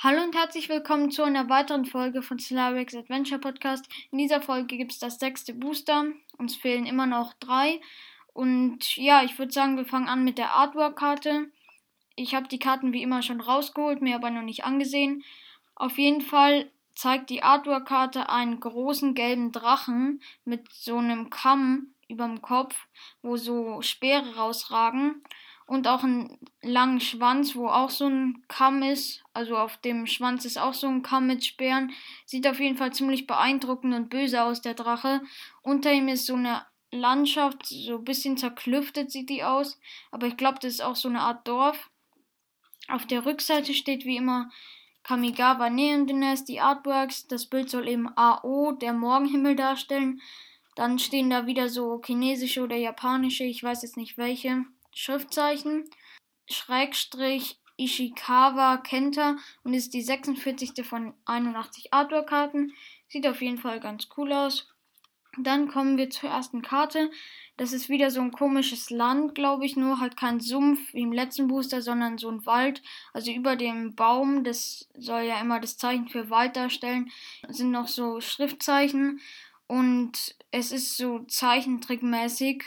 Hallo und herzlich willkommen zu einer weiteren Folge von Slavix Adventure Podcast. In dieser Folge gibt es das sechste Booster. Uns fehlen immer noch drei. Und ja, ich würde sagen, wir fangen an mit der Artwork-Karte. Ich habe die Karten wie immer schon rausgeholt, mir aber noch nicht angesehen. Auf jeden Fall zeigt die Artwork-Karte einen großen gelben Drachen mit so einem Kamm überm Kopf, wo so Speere rausragen und auch einen langen Schwanz, wo auch so ein Kamm ist. Also auf dem Schwanz ist auch so ein Kamm mit Speeren. Sieht auf jeden Fall ziemlich beeindruckend und böse aus, der Drache. Unter ihm ist so eine Landschaft, so ein bisschen zerklüftet sieht die aus. Aber ich glaube, das ist auch so eine Art Dorf. Auf der Rückseite steht wie immer Kamigawa Neondinas, die Artworks. Das Bild soll eben AO, der Morgenhimmel, darstellen. Dann stehen da wieder so chinesische oder japanische, ich weiß jetzt nicht welche. Schriftzeichen, Schrägstrich Ishikawa Kenta und ist die 46. von 81 Artwork-Karten. Sieht auf jeden Fall ganz cool aus. Dann kommen wir zur ersten Karte. Das ist wieder so ein komisches Land, glaube ich, nur halt kein Sumpf wie im letzten Booster, sondern so ein Wald. Also über dem Baum, das soll ja immer das Zeichen für Wald darstellen, sind noch so Schriftzeichen und es ist so zeichentrickmäßig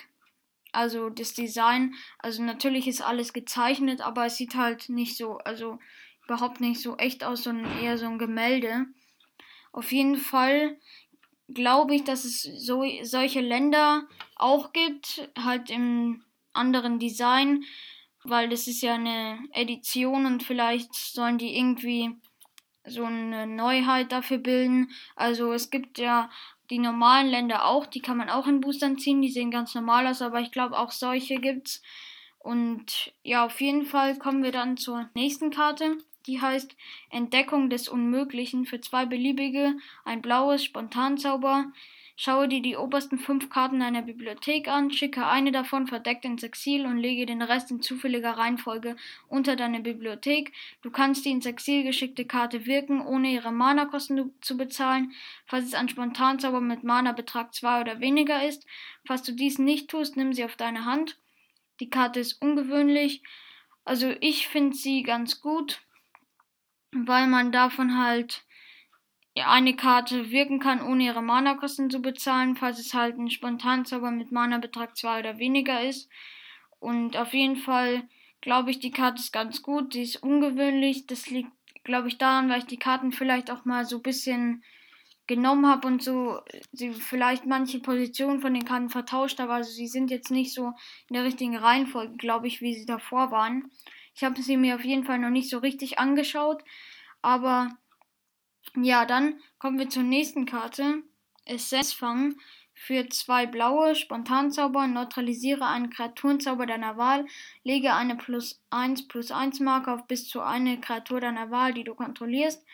also das Design, also natürlich ist alles gezeichnet, aber es sieht halt nicht so, also überhaupt nicht so echt aus, sondern eher so ein Gemälde. Auf jeden Fall glaube ich, dass es so solche Länder auch gibt, halt im anderen Design, weil das ist ja eine Edition und vielleicht sollen die irgendwie so eine Neuheit dafür bilden. Also es gibt ja die normalen Länder auch, die kann man auch in Boostern ziehen, die sehen ganz normal aus, aber ich glaube auch solche gibt's. Und ja, auf jeden Fall kommen wir dann zur nächsten Karte. Die heißt Entdeckung des Unmöglichen für zwei beliebige, ein blaues Spontanzauber, Schaue dir die obersten fünf Karten deiner Bibliothek an, schicke eine davon verdeckt ins Exil und lege den Rest in zufälliger Reihenfolge unter deine Bibliothek. Du kannst die ins Exil geschickte Karte wirken, ohne ihre Mana-Kosten zu bezahlen, falls es ein Spontanzauber mit Mana-Betrag 2 oder weniger ist. Falls du dies nicht tust, nimm sie auf deine Hand. Die Karte ist ungewöhnlich. Also ich finde sie ganz gut, weil man davon halt eine Karte wirken kann, ohne ihre Mana-Kosten zu bezahlen, falls es halt ein Spontanzauber mit Mana-Betrag 2 oder weniger ist. Und auf jeden Fall glaube ich, die Karte ist ganz gut. Sie ist ungewöhnlich. Das liegt, glaube ich, daran, weil ich die Karten vielleicht auch mal so ein bisschen genommen habe und so sie vielleicht manche Positionen von den Karten vertauscht habe. Also sie sind jetzt nicht so in der richtigen Reihenfolge, glaube ich, wie sie davor waren. Ich habe sie mir auf jeden Fall noch nicht so richtig angeschaut, aber ja, dann kommen wir zur nächsten Karte. Essenzfang für zwei blaue Spontanzauber. Neutralisiere einen Kreaturenzauber deiner Wahl. Lege eine plus 1 plus 1 Marke auf bis zu eine Kreatur deiner Wahl, die du kontrollierst.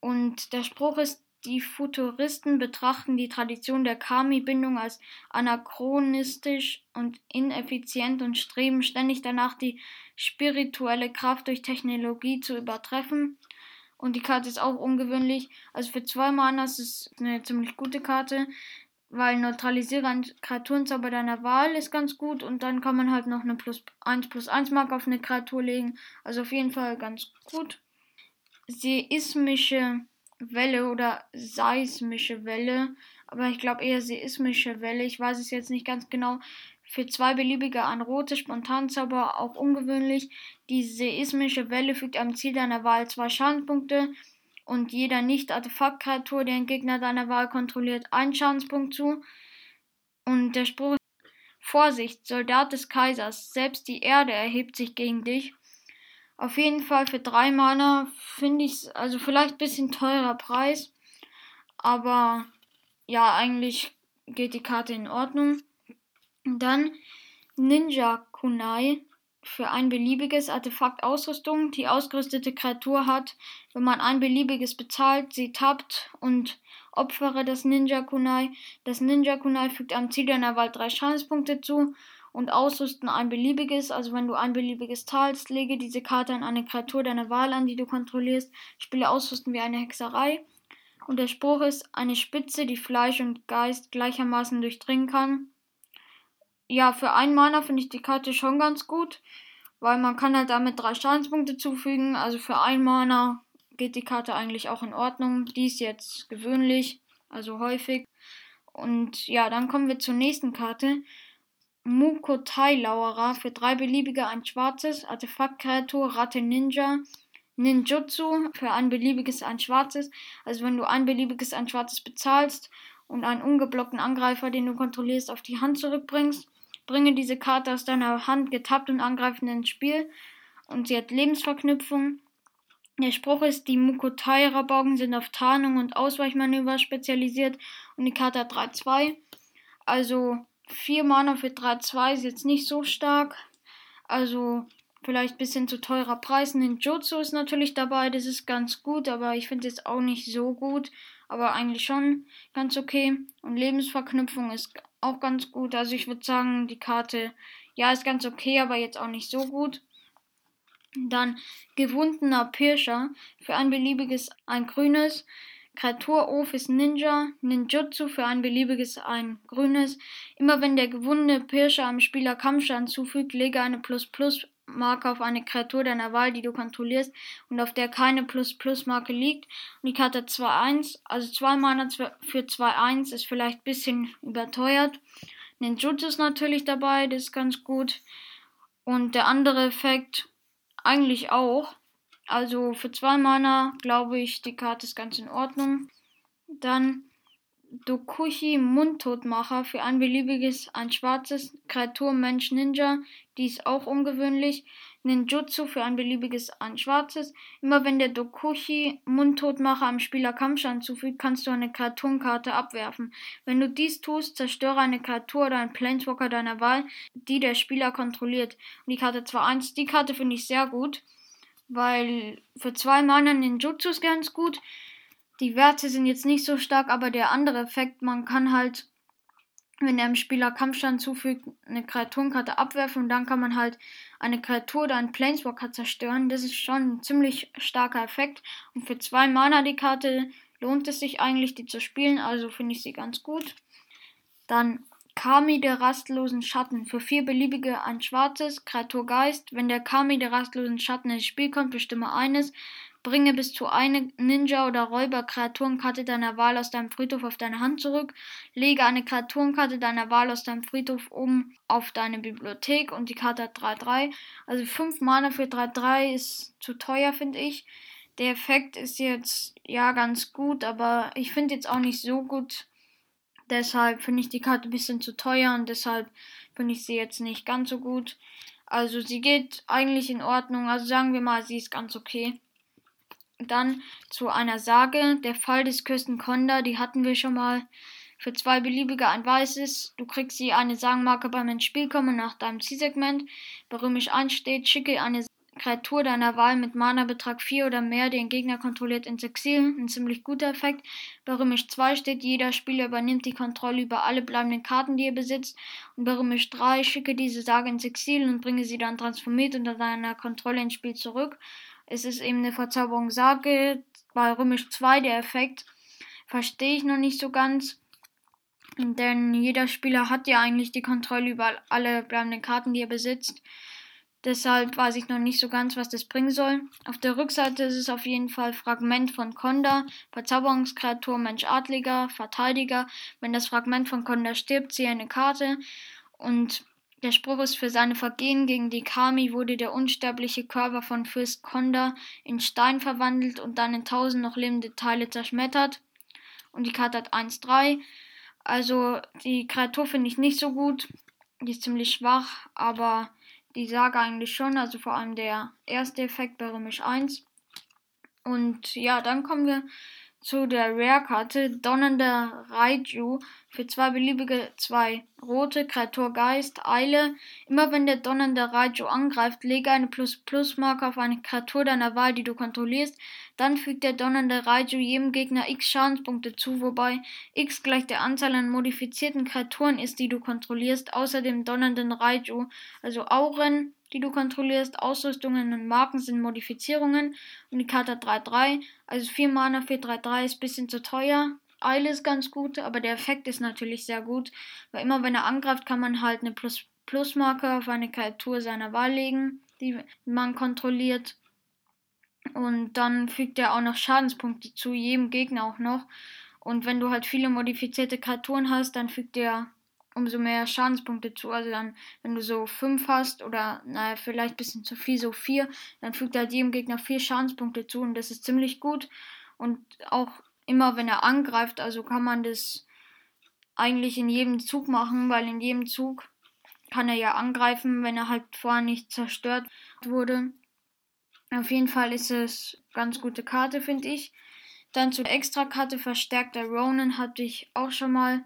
Und der Spruch ist, die Futuristen betrachten die Tradition der Kami-Bindung als anachronistisch und ineffizient und streben ständig danach, die spirituelle Kraft durch Technologie zu übertreffen. Und die Karte ist auch ungewöhnlich. Also für zwei Mana ist es eine ziemlich gute Karte. Weil neutralisiere ein Kreaturenzauber deiner Wahl ist ganz gut. Und dann kann man halt noch eine plus 1 plus 1 Marke auf eine Kreatur legen. Also auf jeden Fall ganz gut. Seismische Welle oder seismische Welle. Aber ich glaube eher seismische Welle. Ich weiß es jetzt nicht ganz genau. Für zwei beliebige ein rotes Spontanzauber auch ungewöhnlich. Die seismische Welle fügt am Ziel deiner Wahl zwei Schadenspunkte und jeder Nicht-Artefakt-Kreatur, der den Gegner deiner Wahl kontrolliert, einen Schadenspunkt zu. Und der Spruch Vorsicht, Soldat des Kaisers, selbst die Erde erhebt sich gegen dich. Auf jeden Fall für drei Mana finde ich es, also vielleicht ein bisschen teurer Preis, aber ja, eigentlich geht die Karte in Ordnung. Dann Ninja Kunai für ein beliebiges Artefakt Ausrüstung. Die ausgerüstete Kreatur hat, wenn man ein beliebiges bezahlt, sie tappt und opfere das Ninja Kunai. Das Ninja Kunai fügt am Ziel deiner Wahl drei Schadenspunkte zu und ausrüsten ein beliebiges. Also wenn du ein beliebiges zahlst, lege diese Karte an eine Kreatur deiner Wahl an, die du kontrollierst. Spiele ausrüsten wie eine Hexerei. Und der Spruch ist eine Spitze, die Fleisch und Geist gleichermaßen durchdringen kann ja, für einen Mana finde ich die Karte schon ganz gut, weil man kann halt damit drei Schadenspunkte zufügen. Also für einen Mana geht die Karte eigentlich auch in Ordnung. Die ist jetzt gewöhnlich, also häufig. Und ja, dann kommen wir zur nächsten Karte. Mukotai Lauerer für drei beliebige ein schwarzes, Artefaktkreatur, Ratte Ninja, Ninjutsu für ein beliebiges ein schwarzes. Also wenn du ein beliebiges ein schwarzes bezahlst und einen ungeblockten Angreifer, den du kontrollierst, auf die Hand zurückbringst, bringe diese Karte aus deiner Hand getappt und angreifend ins Spiel. Und sie hat Lebensverknüpfung. Der Spruch ist, die Mukotai-Rabaugen sind auf Tarnung und Ausweichmanöver spezialisiert und die Karte hat 3-2. Also 4 Mana für 3-2 ist jetzt nicht so stark. Also vielleicht ein bisschen zu teurer Preis. Ninjutsu ist natürlich dabei, das ist ganz gut, aber ich finde es auch nicht so gut. Aber eigentlich schon ganz okay. Und Lebensverknüpfung ist auch ganz gut. Also ich würde sagen, die Karte, ja, ist ganz okay, aber jetzt auch nicht so gut. Dann gewundener Pirscher für ein beliebiges, ein grünes. Kreatur Ofis Ninja, Ninjutsu für ein beliebiges ein grünes. Immer wenn der gewundene Pirscher einem Spieler Kampfschaden zufügt, lege eine Plus-Plus Marke auf eine Kreatur deiner Wahl, die du kontrollierst und auf der keine Plus-Plus-Marke liegt. Und die Karte 2-1, also 2 Mana für 2-1 ist vielleicht ein bisschen überteuert. Ninjutsu ist natürlich dabei, das ist ganz gut. Und der andere Effekt eigentlich auch. Also für zwei Mana glaube ich, die Karte ist ganz in Ordnung. Dann Dokuchi Mundtotmacher für ein beliebiges, ein schwarzes Kreatur Mensch Ninja. Die ist auch ungewöhnlich. Ninjutsu für ein beliebiges, ein schwarzes. Immer wenn der Dokuchi Mundtotmacher einem Spieler Kampfschaden zufügt, kannst du eine Kreaturenkarte abwerfen. Wenn du dies tust, zerstöre eine Kreatur oder einen Planeswalker deiner Wahl, die der Spieler kontrolliert. Und die Karte 2-1, die Karte finde ich sehr gut weil für zwei Mana Ninjutsu ist ganz gut. Die Werte sind jetzt nicht so stark, aber der andere Effekt, man kann halt, wenn der dem Spieler Kampfstand zufügt, eine Kreaturenkarte abwerfen und dann kann man halt eine Kreatur oder einen Planeswalker zerstören. Das ist schon ein ziemlich starker Effekt. Und für zwei Mana die Karte lohnt es sich eigentlich, die zu spielen, also finde ich sie ganz gut. Dann Kami der rastlosen Schatten. Für vier beliebige ein schwarzes, Kreatur Geist. Wenn der Kami der rastlosen Schatten ins Spiel kommt, bestimme eines. Bringe bis zu eine Ninja- oder Räuber-Kreaturenkarte deiner Wahl aus deinem Friedhof auf deine Hand zurück. Lege eine Kreaturenkarte deiner Wahl aus deinem Friedhof um auf deine Bibliothek und die Karte hat 3-3. Also 5 Mana für 3-3 ist zu teuer, finde ich. Der Effekt ist jetzt ja ganz gut, aber ich finde jetzt auch nicht so gut Deshalb finde ich die Karte ein bisschen zu teuer und deshalb finde ich sie jetzt nicht ganz so gut. Also sie geht eigentlich in Ordnung. Also sagen wir mal, sie ist ganz okay. Dann zu einer Sage. Der Fall des Küsten Konda, die hatten wir schon mal. Für zwei beliebige ein weißes. Du kriegst sie eine Sagenmarke beim ins Spiel kommen nach deinem Zielsegment. Bei römisch 1 steht, schicke eine Kreatur deiner Wahl mit Mana-Betrag 4 oder mehr, den Gegner kontrolliert, ins Exil. Ein ziemlich guter Effekt. Bei Römisch 2 steht, jeder Spieler übernimmt die Kontrolle über alle bleibenden Karten, die er besitzt. Und bei Römisch 3 schicke diese Sage ins Exil und bringe sie dann transformiert unter deiner Kontrolle ins Spiel zurück. Es ist eben eine Verzauberung Sage. Bei Römisch 2 der Effekt verstehe ich noch nicht so ganz. Denn jeder Spieler hat ja eigentlich die Kontrolle über alle bleibenden Karten, die er besitzt. Deshalb weiß ich noch nicht so ganz, was das bringen soll. Auf der Rückseite ist es auf jeden Fall Fragment von Konda, Verzauberungskreatur, Mensch Adliger, Verteidiger. Wenn das Fragment von Konda stirbt, ziehe eine Karte. Und der Spruch ist, für seine Vergehen gegen die Kami wurde der unsterbliche Körper von Fürst Konda in Stein verwandelt und dann in tausend noch lebende Teile zerschmettert. Und die Karte hat 1-3. Also die Kreatur finde ich nicht so gut. Die ist ziemlich schwach, aber die Sage eigentlich schon, also vor allem der erste Effekt bei Römisch 1. Und ja, dann kommen wir zu der Rare-Karte Donnernder Raiju für zwei beliebige, zwei rote, Kreatur Geist, Eile. Immer wenn der Donnernde Raiju angreift, lege eine Plus-Plus-Marke auf eine Kreatur deiner Wahl, die du kontrollierst. Dann fügt der Donnernde Raiju jedem Gegner x Schadenspunkte zu, wobei x gleich der Anzahl an modifizierten Kreaturen ist, die du kontrollierst, außer dem Donnernden Raiju. Also Auren, die du kontrollierst. Ausrüstungen und Marken sind Modifizierungen. Und die Karte hat 3-3. Also 4 Mana für 3-3 ist ein bisschen zu teuer. Eile ist ganz gut, aber der Effekt ist natürlich sehr gut. Weil immer wenn er angreift, kann man halt eine Plus Plusmarke auf eine Kreatur seiner Wahl legen, die man kontrolliert. Und dann fügt er auch noch Schadenspunkte zu, jedem Gegner auch noch. Und wenn du halt viele modifizierte Kreaturen hast, dann fügt er umso mehr Schadenspunkte zu. Also dann, wenn du so 5 hast oder naja, vielleicht ein bisschen zu viel, so 4, dann fügt er jedem Gegner 4 Schadenspunkte zu und das ist ziemlich gut. Und auch immer wenn er angreift, also kann man das eigentlich in jedem Zug machen, weil in jedem Zug kann er ja angreifen, wenn er halt vorher nicht zerstört wurde. Auf jeden Fall ist es ganz gute Karte, finde ich. Dann zur Extrakarte verstärkter Ronin hatte ich auch schon mal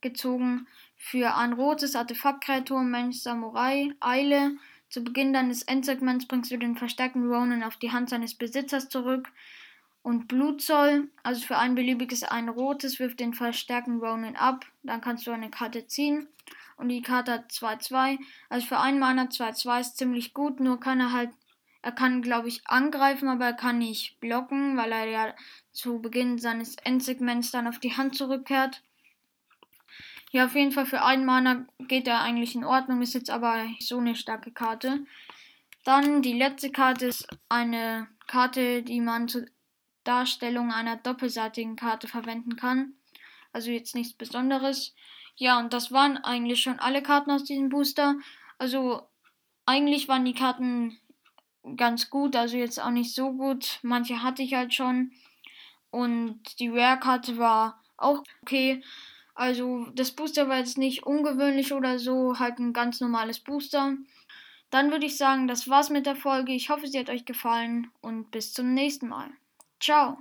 gezogen. Für ein rotes Artefaktkreatur, Mensch, Samurai, Eile. Zu Beginn deines Endsegments bringst du den verstärkten Ronin auf die Hand seines Besitzers zurück. Und Blutzoll, also für ein beliebiges ein rotes, wirft den verstärkten Ronin ab. Dann kannst du eine Karte ziehen. Und die Karte hat 2-2. Also für einen Mana 2-2 ist ziemlich gut, nur kann er halt er kann, glaube ich, angreifen, aber er kann nicht blocken, weil er ja zu Beginn seines Endsegments dann auf die Hand zurückkehrt. Ja, auf jeden Fall für einen Mana geht er eigentlich in Ordnung, ist jetzt aber so eine starke Karte. Dann die letzte Karte ist eine Karte, die man zur Darstellung einer doppelseitigen Karte verwenden kann. Also jetzt nichts Besonderes. Ja, und das waren eigentlich schon alle Karten aus diesem Booster. Also eigentlich waren die Karten ganz gut, also jetzt auch nicht so gut. Manche hatte ich halt schon. Und die Rare-Karte war auch okay. Also das Booster war jetzt nicht ungewöhnlich oder so, halt ein ganz normales Booster. Dann würde ich sagen, das war's mit der Folge. Ich hoffe, sie hat euch gefallen und bis zum nächsten Mal. Ciao.